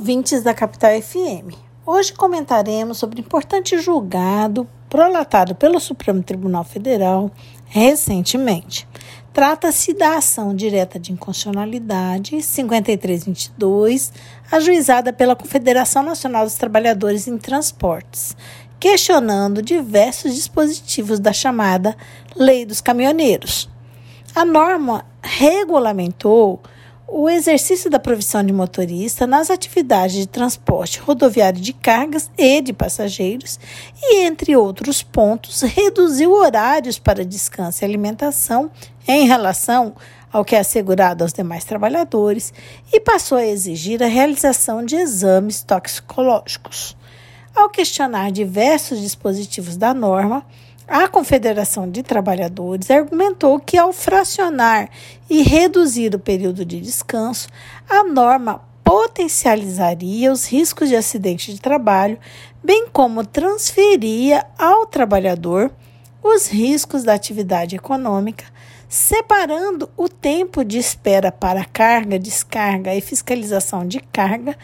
ouvintes da Capital FM. Hoje comentaremos sobre importante julgado prolatado pelo Supremo Tribunal Federal recentemente. Trata-se da ação direta de inconstitucionalidade 5322, ajuizada pela Confederação Nacional dos Trabalhadores em Transportes, questionando diversos dispositivos da chamada Lei dos Caminhoneiros. A norma regulamentou o exercício da profissão de motorista nas atividades de transporte rodoviário de cargas e de passageiros e, entre outros pontos, reduziu horários para descanso e alimentação em relação ao que é assegurado aos demais trabalhadores e passou a exigir a realização de exames toxicológicos. Ao questionar diversos dispositivos da norma, a Confederação de Trabalhadores argumentou que, ao fracionar e reduzir o período de descanso, a norma potencializaria os riscos de acidente de trabalho, bem como transferia ao trabalhador os riscos da atividade econômica, separando o tempo de espera para carga, descarga e fiscalização de carga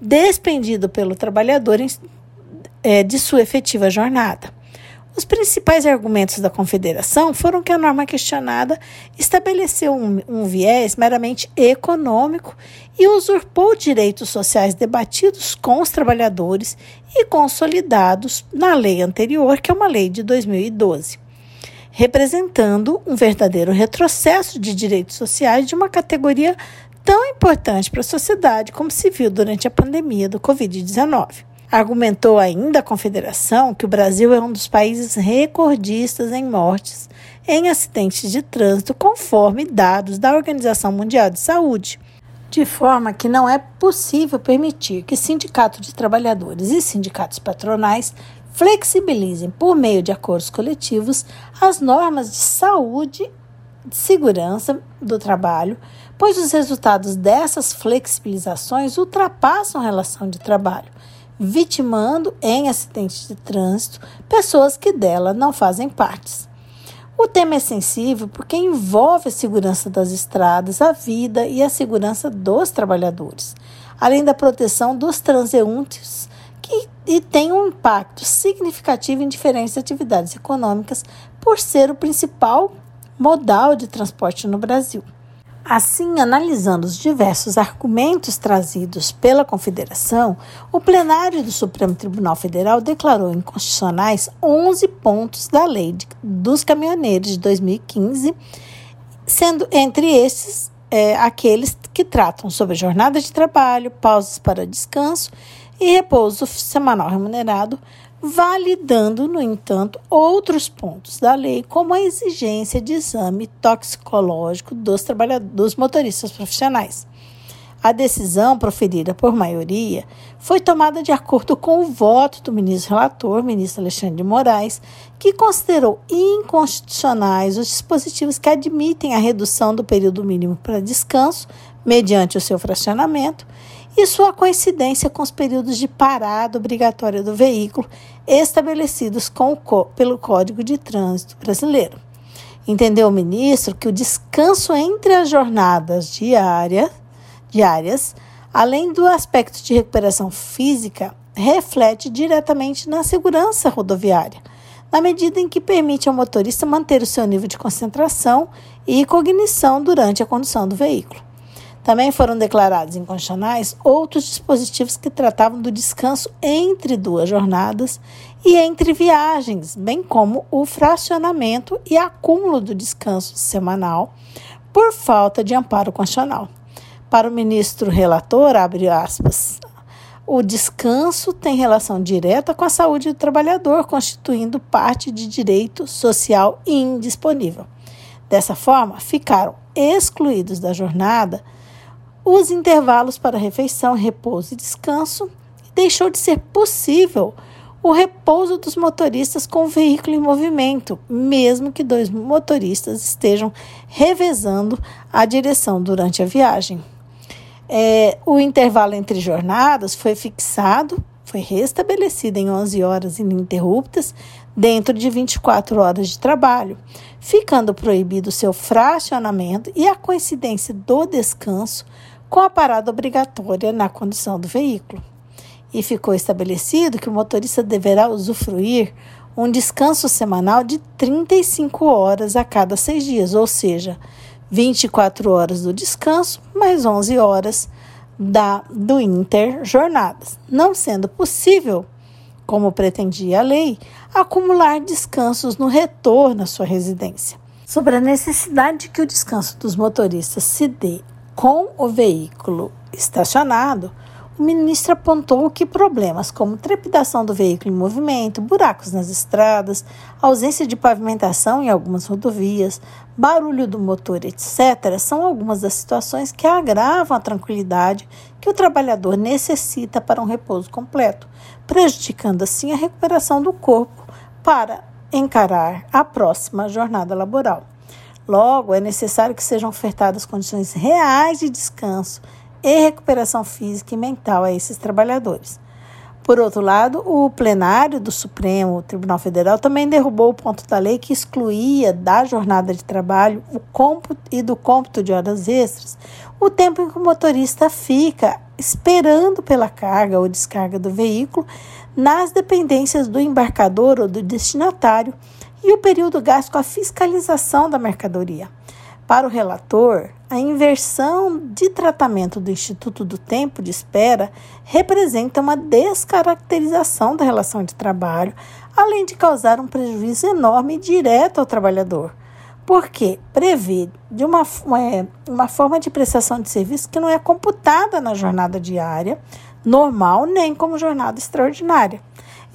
despendido pelo trabalhador é, de sua efetiva jornada. Os principais argumentos da Confederação foram que a norma questionada estabeleceu um, um, viés meramente econômico e usurpou direitos sociais debatidos com os trabalhadores e consolidados na lei anterior, que é uma lei de 2012, representando um verdadeiro retrocesso de direitos sociais de uma categoria tão importante para a sociedade como se viu durante a pandemia do Covid-19. Argumentou ainda a Confederação que o Brasil é um dos países recordistas em mortes em acidentes de trânsito, conforme dados da Organização Mundial de Saúde, de forma que não é possível permitir que sindicatos de trabalhadores e sindicatos patronais flexibilizem, por meio de acordos coletivos, as normas de saúde e segurança do trabalho, pois os resultados dessas flexibilizações ultrapassam a relação de trabalho vitimando em acidentes de trânsito pessoas que dela não fazem parte. O tema é sensível porque envolve a segurança das estradas, a vida e a segurança dos trabalhadores, além da proteção dos transeuntes, que e tem um impacto significativo em diferentes atividades econômicas por ser o principal modal de transporte no Brasil. Assim, analisando os diversos argumentos trazidos pela Confederação, o plenário do Supremo Tribunal Federal declarou inconstitucionais 11 pontos da Lei de, dos Caminhoneiros de 2015, sendo entre esses é, aqueles que tratam sobre jornada de trabalho, pausas para descanso e repouso semanal remunerado, validando, no entanto, outros pontos da lei, como a exigência de exame toxicológico dos, dos motoristas profissionais. A decisão, proferida por maioria, foi tomada de acordo com o voto do ministro relator, ministro Alexandre de Moraes, que considerou inconstitucionais os dispositivos que admitem a redução do período mínimo para descanso, mediante o seu fracionamento, e sua coincidência com os períodos de parada obrigatória do veículo estabelecidos pelo Código de Trânsito Brasileiro. Entendeu o ministro que o descanso entre as jornadas diária, diárias, além do aspecto de recuperação física, reflete diretamente na segurança rodoviária, na medida em que permite ao motorista manter o seu nível de concentração e cognição durante a condução do veículo. Também foram declarados inconstitucionais outros dispositivos que tratavam do descanso entre duas jornadas e entre viagens, bem como o fracionamento e acúmulo do descanso semanal por falta de amparo constitucional. Para o ministro relator, abre aspas, o descanso tem relação direta com a saúde do trabalhador, constituindo parte de direito social indisponível. Dessa forma, ficaram excluídos da jornada os intervalos para refeição, repouso e descanso, e deixou de ser possível o repouso dos motoristas com o veículo em movimento, mesmo que dois motoristas estejam revezando a direção durante a viagem. É, o intervalo entre jornadas foi fixado, foi restabelecido em 11 horas ininterruptas, dentro de 24 horas de trabalho, ficando proibido seu fracionamento e a coincidência do descanso com a parada obrigatória na condução do veículo. E ficou estabelecido que o motorista deverá usufruir um descanso semanal de 35 horas a cada seis dias, ou seja, 24 horas do descanso mais 11 horas da do interjornadas, não sendo possível, como pretendia a lei, acumular descansos no retorno à sua residência. Sobre a necessidade de que o descanso dos motoristas se dê com o veículo estacionado, o ministro apontou que problemas como trepidação do veículo em movimento, buracos nas estradas, ausência de pavimentação em algumas rodovias, barulho do motor, etc., são algumas das situações que agravam a tranquilidade que o trabalhador necessita para um repouso completo, prejudicando assim a recuperação do corpo para encarar a próxima jornada laboral. Logo, é necessário que sejam ofertadas condições reais de descanso e recuperação física e mental a esses trabalhadores. Por outro lado, o plenário do Supremo Tribunal Federal também derrubou o ponto da lei que excluía da jornada de trabalho o cômputo e do cômputo de horas extras o tempo em que o motorista fica esperando pela carga ou descarga do veículo nas dependências do embarcador ou do destinatário e o período gasto com a fiscalização da mercadoria. Para o relator, a inversão de tratamento do Instituto do Tempo de Espera representa uma descaracterização da relação de trabalho, além de causar um prejuízo enorme direto ao trabalhador, porque prevê de uma, uma, uma forma de prestação de serviço que não é computada na jornada diária normal nem como jornada extraordinária,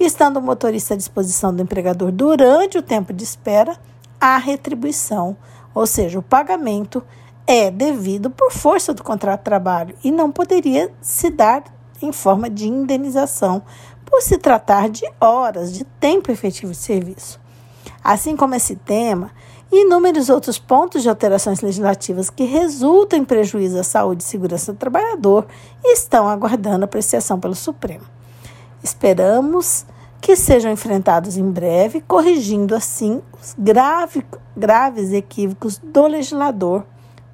estando o motorista à disposição do empregador durante o tempo de espera, a retribuição ou seja, o pagamento é devido por força do contrato de trabalho e não poderia se dar em forma de indenização por se tratar de horas de tempo efetivo de serviço. Assim como esse tema, inúmeros outros pontos de alterações legislativas que resultam em prejuízo à saúde e segurança do trabalhador estão aguardando apreciação pelo Supremo. Esperamos que sejam enfrentados em breve, corrigindo assim os grave, graves equívocos do legislador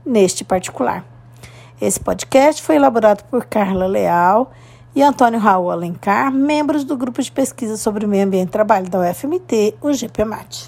neste particular. Esse podcast foi elaborado por Carla Leal e Antônio Raul Alencar, membros do grupo de pesquisa sobre o meio ambiente e trabalho da UFMT, o GPMAT.